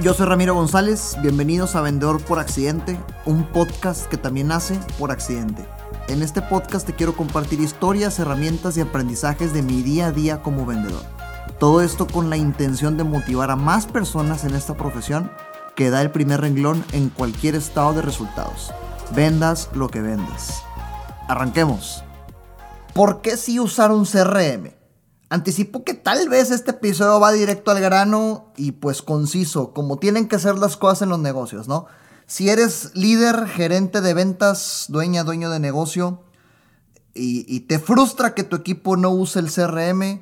Yo soy Ramiro González, bienvenidos a Vendedor por Accidente, un podcast que también nace por accidente. En este podcast te quiero compartir historias, herramientas y aprendizajes de mi día a día como vendedor. Todo esto con la intención de motivar a más personas en esta profesión que da el primer renglón en cualquier estado de resultados. Vendas lo que vendas. Arranquemos. ¿Por qué sí usar un CRM? Anticipo que tal vez este episodio va directo al grano y pues conciso, como tienen que ser las cosas en los negocios, ¿no? Si eres líder, gerente de ventas, dueña, dueño de negocio y, te frustra que tu equipo no use el CRM,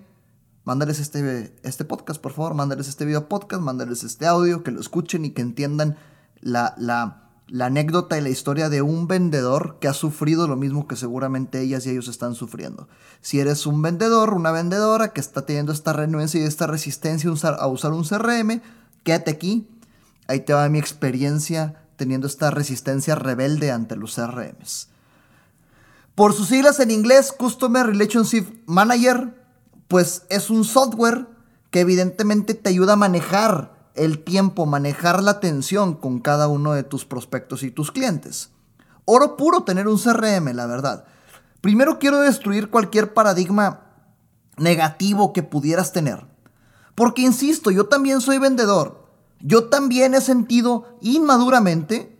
mándales este, este podcast, por favor, mándales este video podcast, mándales este audio, que lo escuchen y que entiendan la, la la anécdota y la historia de un vendedor que ha sufrido lo mismo que seguramente ellas y ellos están sufriendo. Si eres un vendedor, una vendedora que está teniendo esta renuencia y esta resistencia a usar un CRM, quédate aquí. Ahí te va mi experiencia teniendo esta resistencia rebelde ante los CRMs. Por sus siglas en inglés, Customer Relationship Manager, pues es un software que evidentemente te ayuda a manejar el tiempo, manejar la atención con cada uno de tus prospectos y tus clientes. Oro puro tener un CRM, la verdad. Primero quiero destruir cualquier paradigma negativo que pudieras tener. Porque, insisto, yo también soy vendedor. Yo también he sentido inmaduramente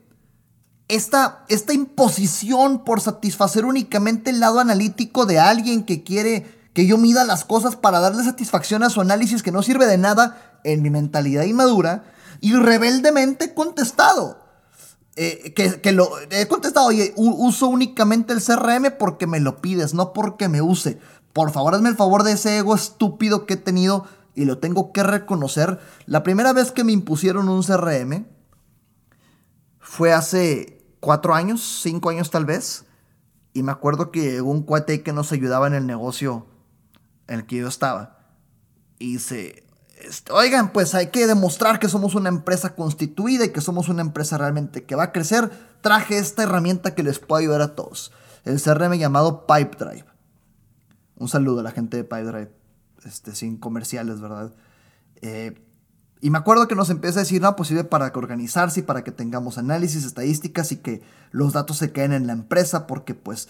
esta, esta imposición por satisfacer únicamente el lado analítico de alguien que quiere que yo mida las cosas para darle satisfacción a su análisis que no sirve de nada en mi mentalidad inmadura y rebeldemente he contestado. Eh, que, lo he contestado, oye, uso únicamente el CRM porque me lo pides, no porque me use. Por favor, hazme el favor de ese ego estúpido que he tenido y lo tengo que reconocer. La primera vez que me impusieron un CRM fue hace cuatro años, cinco años tal vez. Y me acuerdo que un cuate que nos ayudaba en el negocio en el que yo estaba. Y se, este, oigan, pues hay que demostrar que somos una empresa constituida y que somos una empresa realmente que va a crecer. Traje esta herramienta que les puede ayudar a todos. El CRM llamado Pipedrive. Un saludo a la gente de Pipedrive. Este, sin comerciales, ¿verdad? Eh, y me acuerdo que nos empieza a decir, no, pues sirve para que organizarse y para que tengamos análisis, estadísticas y que los datos se queden en la empresa, porque pues,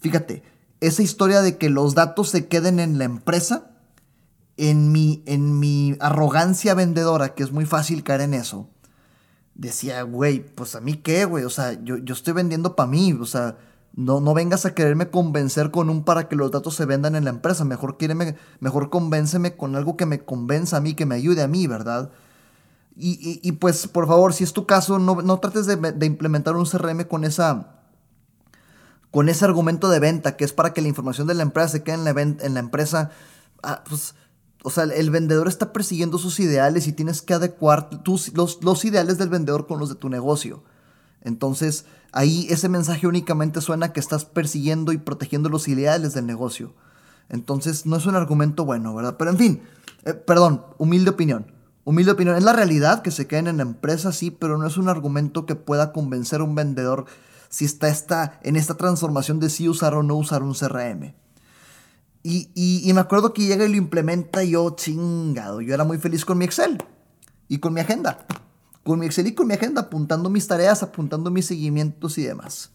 fíjate, esa historia de que los datos se queden en la empresa en mi, en mi arrogancia vendedora, que es muy fácil caer en eso, decía, güey, pues a mí qué, güey, o sea, yo, yo estoy vendiendo para mí, o sea, no, no vengas a quererme convencer con un para que los datos se vendan en la empresa, mejor, mejor convénceme con algo que me convenza a mí, que me ayude a mí, ¿verdad? Y, y, pues, por favor, si es tu caso, no, no trates de, de, implementar un CRM con esa... Con ese argumento de venta, que es para que la información de la empresa se quede en la, en la empresa. Ah, pues o sea, el vendedor está persiguiendo sus ideales y tienes que adecuar tus, los, los ideales del vendedor con los de tu negocio. Entonces, ahí ese mensaje únicamente suena que estás persiguiendo y protegiendo los ideales del negocio. Entonces, no es un argumento bueno, ¿verdad? Pero en fin, eh, perdón, humilde opinión. Humilde opinión. Es la realidad que se queden en la empresa, sí, pero no es un argumento que pueda convencer a un vendedor si está, está en esta transformación de si usar o no usar un CRM. Y, me acuerdo que llega y lo implementa y yo, chingado, yo era muy feliz con mi Excel y con mi agenda. Con mi Excel y con mi agenda, apuntando mis tareas, apuntando mis seguimientos y demás.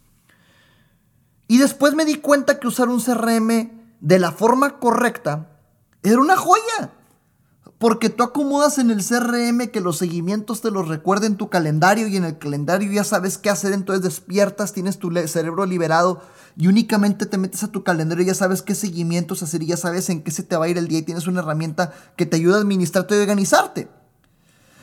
Y después me di cuenta que usar un CRM de la forma correcta era una joya. Porque tú acomodas en el CRM que los seguimientos te los recuerden tu calendario y en el calendario ya sabes qué hacer, entonces despiertas, tienes tu cerebro liberado y únicamente te metes a tu calendario y ya sabes qué seguimientos hacer y ya sabes en qué se te va a ir el día y tienes una herramienta que te ayuda a administrarte y organizarte.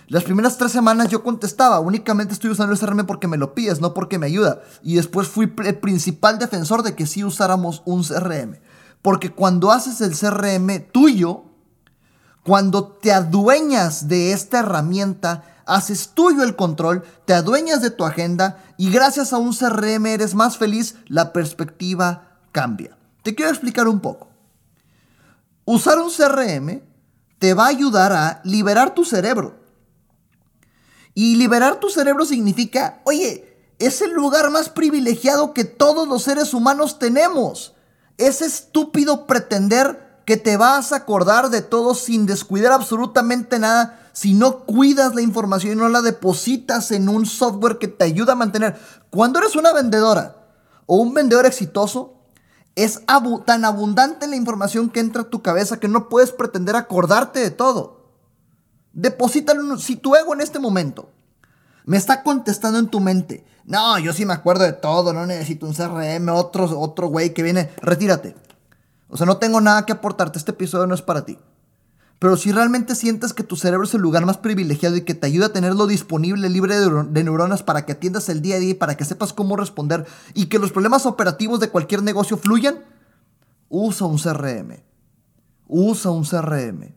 Las primeras tres semanas yo contestaba, únicamente estoy usando el CRM porque me lo pides, no porque me ayuda. Y después fui el principal defensor de que sí usáramos un CRM. Porque cuando haces el CRM tuyo, cuando te adueñas de esta herramienta, haces tuyo el control, te adueñas de tu agenda y gracias a un CRM eres más feliz, la perspectiva cambia. Te quiero explicar un poco. Usar un CRM te va a ayudar a liberar tu cerebro. Y liberar tu cerebro significa, oye, es el lugar más privilegiado que todos los seres humanos tenemos. Es estúpido pretender que te vas a acordar de todo sin descuidar absolutamente nada si no cuidas la información y no la depositas en un software que te ayuda a mantener. Cuando eres una vendedora o un vendedor exitoso, es tan abundante la información que entra a tu cabeza que no puedes pretender acordarte de todo. Deposítalo. Si tu ego en este momento me está contestando en tu mente, no, yo sí me acuerdo de todo, no necesito un CRM, otro, otro güey que viene, retírate. O sea, no tengo nada que aportarte, este episodio no es para ti. Pero si realmente sientes que tu cerebro es el lugar más privilegiado y que te ayuda a tenerlo disponible, libre de, neuronas para que atiendas el día a día y para que sepas cómo responder y que los problemas operativos de cualquier negocio fluyan, usa un CRM. Usa un CRM.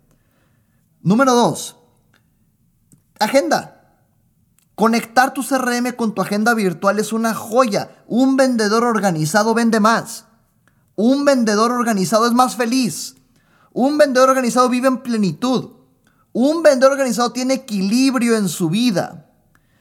Número dos, agenda. Conectar tu CRM con tu agenda virtual es una joya. Un vendedor organizado vende más. Un vendedor organizado es más feliz. Un vendedor organizado vive en plenitud. Un vendedor organizado tiene equilibrio en su vida.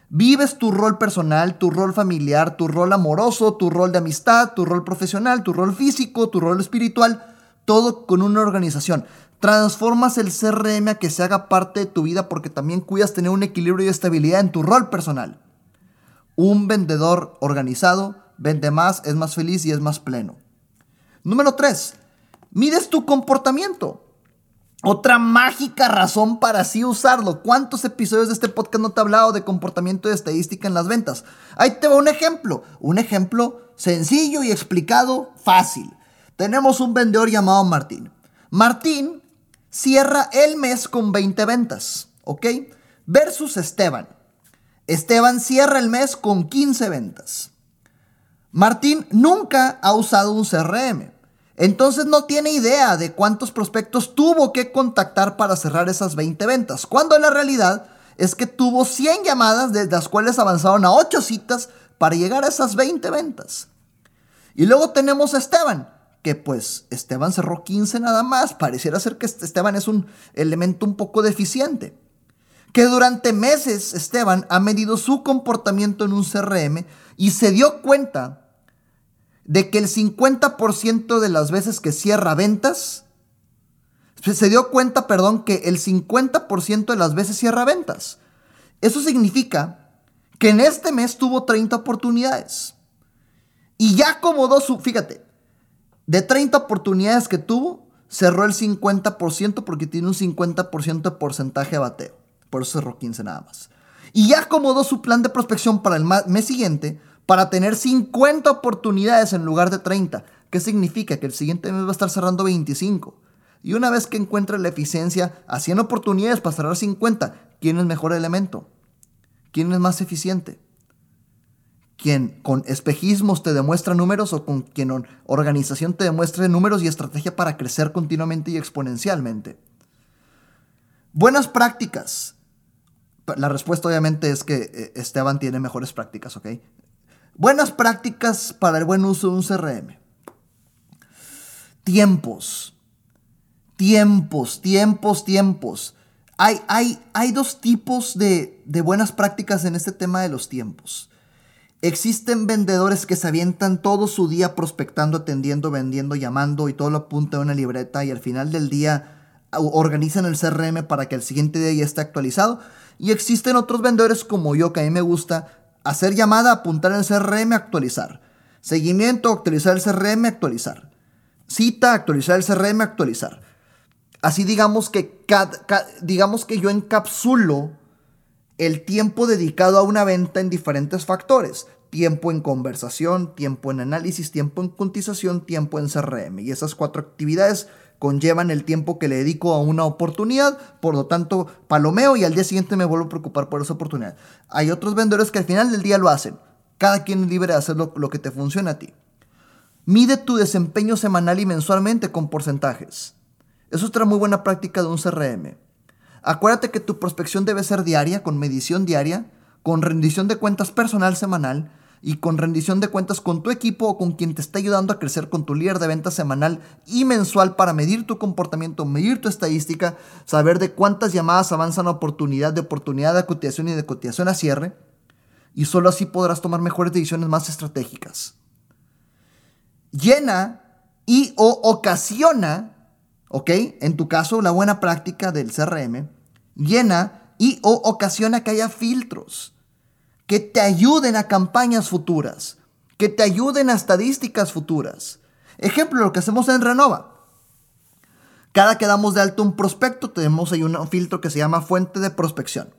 Vives tu rol personal, tu rol familiar, tu rol amoroso, tu rol de amistad, tu rol profesional, tu rol físico, tu rol espiritual, todo con una organización. Transformas el CRM a que se haga parte de tu vida porque también cuidas tener un equilibrio y estabilidad en tu rol personal. Un vendedor organizado vende más, es más feliz y es más pleno. Número 3. Mides tu comportamiento. Otra mágica razón para así usarlo. ¿Cuántos episodios de este podcast no te he hablado de comportamiento de estadística en las ventas? Ahí te va un ejemplo. Un ejemplo sencillo y explicado fácil. Tenemos un vendedor llamado Martín. Martín cierra el mes con 20 ventas, ¿ok? Versus Esteban. Esteban cierra el mes con 15 ventas. Martín nunca ha usado un CRM. Entonces no tiene idea de cuántos prospectos tuvo que contactar para cerrar esas 20 ventas, cuando la realidad es que tuvo 100 llamadas, de las cuales avanzaron a 8 citas para llegar a esas 20 ventas. Y luego tenemos a Esteban, que pues Esteban cerró 15 nada más, pareciera ser que Esteban es un elemento un poco deficiente. Que durante meses Esteban ha medido su comportamiento en un CRM y se dio cuenta de que el 50% de las veces que cierra ventas, se dio cuenta, perdón, que el 50% de las veces cierra ventas. Eso significa que en este mes tuvo 30 oportunidades. Y ya acomodó su, fíjate, de 30 oportunidades que tuvo, cerró el 50% porque tiene un 50% de porcentaje de bateo. Por eso cerró 15 nada más. Y ya acomodó su plan de prospección para el mes siguiente para tener 50 oportunidades en lugar de 30. ¿Qué significa? Que el siguiente mes va a estar cerrando 25. Y una vez que encuentre la eficiencia a 100 oportunidades para cerrar 50, ¿quién es mejor elemento? ¿Quién es más eficiente? ¿Quién con espejismos te demuestra números o con quien organización te demuestre números y estrategia para crecer continuamente y exponencialmente? Buenas prácticas. La respuesta obviamente es que eh, Esteban tiene mejores prácticas, ¿ok? Buenas prácticas para el buen uso de un CRM. Tiempos. Tiempos, tiempos, tiempos. Hay, hay, hay dos tipos de, de buenas prácticas en este tema de los tiempos. Existen vendedores que se avientan todo su día prospectando, atendiendo, vendiendo, llamando y todo lo apunta en una libreta y al final del día organizan el CRM para que el siguiente día ya esté actualizado. Y existen otros vendedores como yo que a mí me gusta Hacer llamada, apuntar el CRM, actualizar. Seguimiento, actualizar el CRM, actualizar. Cita, actualizar el CRM, actualizar. Así digamos que, digamos que yo encapsulo el tiempo dedicado a una venta en diferentes factores. Tiempo en conversación, tiempo en análisis, tiempo en cotización, tiempo en CRM. Y esas cuatro actividades conllevan el tiempo que le dedico a una oportunidad, por lo tanto palomeo y al día siguiente me vuelvo a preocupar por esa oportunidad. Hay otros vendedores que al final del día lo hacen. Cada quien es libre de hacer lo, que te funciona a ti. Mide tu desempeño semanal y mensualmente con porcentajes. Eso es otra muy buena práctica de un CRM. Acuérdate que tu prospección debe ser diaria, con medición diaria, con rendición de cuentas personal semanal y con rendición de cuentas con tu equipo o con quien te está ayudando a crecer con tu líder de venta semanal y mensual para medir tu comportamiento, medir tu estadística, saber de cuántas llamadas avanzan a oportunidad, de oportunidad de cotización y de cotización a cierre. Y solo así podrás tomar mejores decisiones más estratégicas. Llena y o ocasiona, ¿ok? En tu caso, la buena práctica del CRM, llena y o ocasiona que haya filtros que te ayuden a campañas futuras, que te ayuden a estadísticas futuras. Ejemplo, lo que hacemos en Renova. Cada que damos de alto un prospecto, tenemos ahí un filtro que se llama fuente de prospección.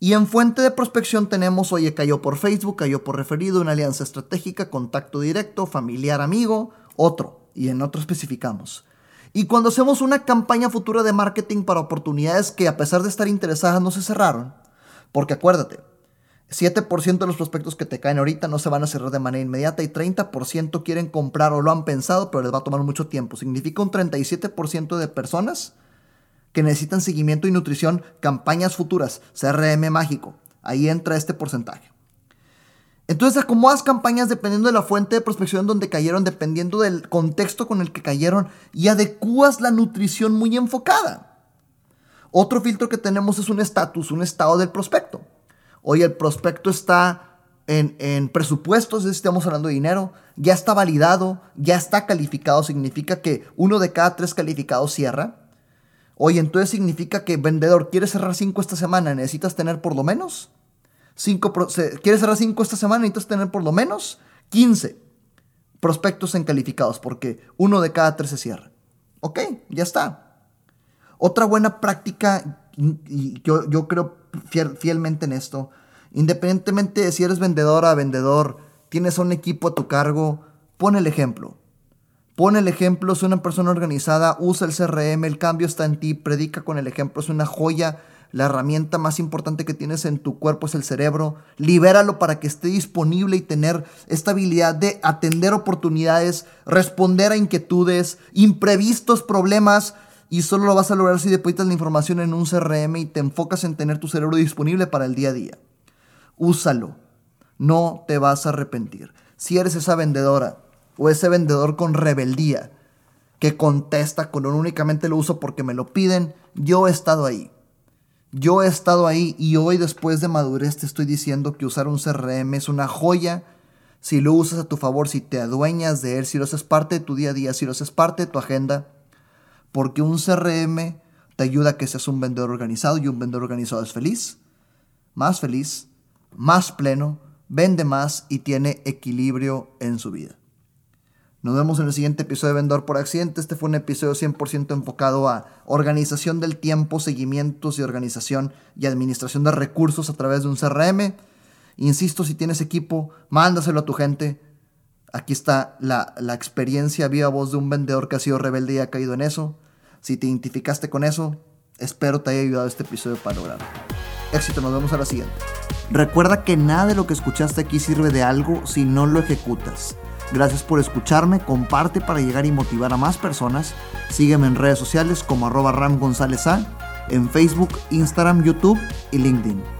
Y en fuente de prospección tenemos, oye, cayó por Facebook, cayó por referido, una alianza estratégica, contacto directo, familiar, amigo, otro. Y en otro especificamos. Y cuando hacemos una campaña futura de marketing para oportunidades que a pesar de estar interesadas no se cerraron, porque acuérdate, 7% de los prospectos que te caen ahorita no se van a cerrar de manera inmediata y 30% quieren comprar o lo han pensado, pero les va a tomar mucho tiempo. Significa un 37% de personas que necesitan seguimiento y nutrición, campañas futuras, CRM mágico. Ahí entra este porcentaje. Entonces acomodas campañas dependiendo de la fuente de prospección donde cayeron, dependiendo del contexto con el que cayeron y adecuas la nutrición muy enfocada. Otro filtro que tenemos es un estatus, un estado del prospecto. Hoy el prospecto está en, presupuestos, si estamos hablando de dinero, ya está validado, ya está calificado, significa que uno de cada tres calificados cierra. Oye, entonces significa que vendedor, ¿quieres cerrar cinco esta semana? ¿Necesitas tener por lo menos? Cinco, ¿Quieres cerrar cinco esta semana? ¿Necesitas tener por lo menos 15 prospectos en calificados? Porque uno de cada tres se cierra. Ok, ya está. Otra buena práctica, y yo creo fielmente en esto, independientemente de si eres vendedora, vendedor, tienes un equipo a tu cargo, pon el ejemplo. Pon el ejemplo, es una persona organizada, usa el CRM, el cambio está en ti, predica con el ejemplo, es una joya. La herramienta más importante que tienes en tu cuerpo es el cerebro. Libéralo para que esté disponible y tener esta habilidad de atender oportunidades, responder a inquietudes, imprevistos problemas. Y solo lo vas a lograr si depositas la información en un CRM y te enfocas en tener tu cerebro disponible para el día a día. Úsalo. No te vas a arrepentir. Si eres esa vendedora o ese vendedor con rebeldía que contesta con un únicamente lo uso porque me lo piden, yo he estado ahí. Yo he estado ahí y hoy después de madurez te estoy diciendo que usar un CRM es una joya si lo usas a tu favor, si te adueñas de él, si lo haces parte de tu día a día, si lo haces parte de tu agenda, porque un CRM te ayuda a que seas un vendedor organizado y un vendedor organizado es feliz, más feliz, más pleno, vende más y tiene equilibrio en su vida. Nos vemos en el siguiente episodio de Vendedor por Accidente. Este fue un episodio 100% enfocado a organización del tiempo, seguimientos y organización y administración de recursos a través de un CRM. Insisto, si tienes equipo, mándaselo a tu gente. Aquí está la, la experiencia viva voz de un vendedor que ha sido rebelde y ha caído en eso. Si te identificaste con eso, espero te haya ayudado este episodio para lograrlo. Éxito, nos vemos a la siguiente. Recuerda que nada de lo que escuchaste aquí sirve de algo si no lo ejecutas. Gracias por escucharme, comparte para llegar y motivar a más personas. Sígueme en redes sociales como arroba Ram González A, en Facebook, Instagram, YouTube y LinkedIn.